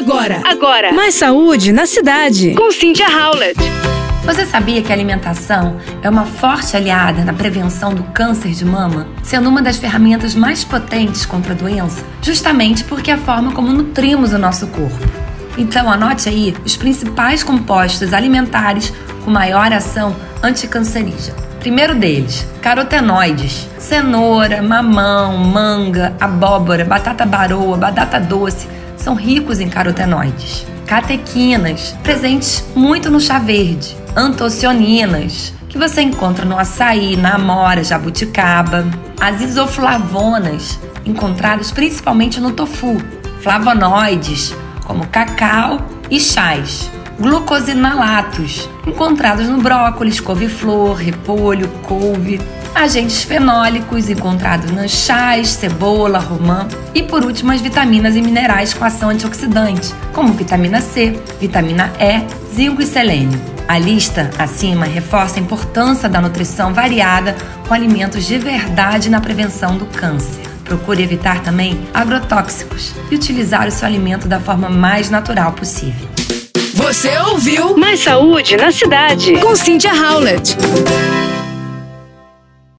Agora, agora. Mais saúde na cidade. Com Cynthia Howlett. Você sabia que a alimentação é uma forte aliada na prevenção do câncer de mama, sendo uma das ferramentas mais potentes contra a doença, justamente porque é a forma como nutrimos o nosso corpo. Então anote aí os principais compostos alimentares com maior ação anticancerígena. Primeiro deles, carotenoides. Cenoura, mamão, manga, abóbora, batata baroa, batata doce são ricos em carotenoides. Catequinas, presentes muito no chá verde. Antocianinas, que você encontra no açaí, na amora, jabuticaba. As isoflavonas, encontradas principalmente no tofu. Flavonoides, como cacau e chás glucosinalatos, encontrados no brócolis, couve-flor, repolho, couve, agentes fenólicos encontrados nos chás, cebola, romã e por último as vitaminas e minerais com ação antioxidante, como vitamina C, vitamina E, zinco e selênio. A lista acima reforça a importância da nutrição variada com alimentos de verdade na prevenção do câncer. Procure evitar também agrotóxicos e utilizar o seu alimento da forma mais natural possível. Você ouviu Mais saúde na cidade. com Cynthia Howlett.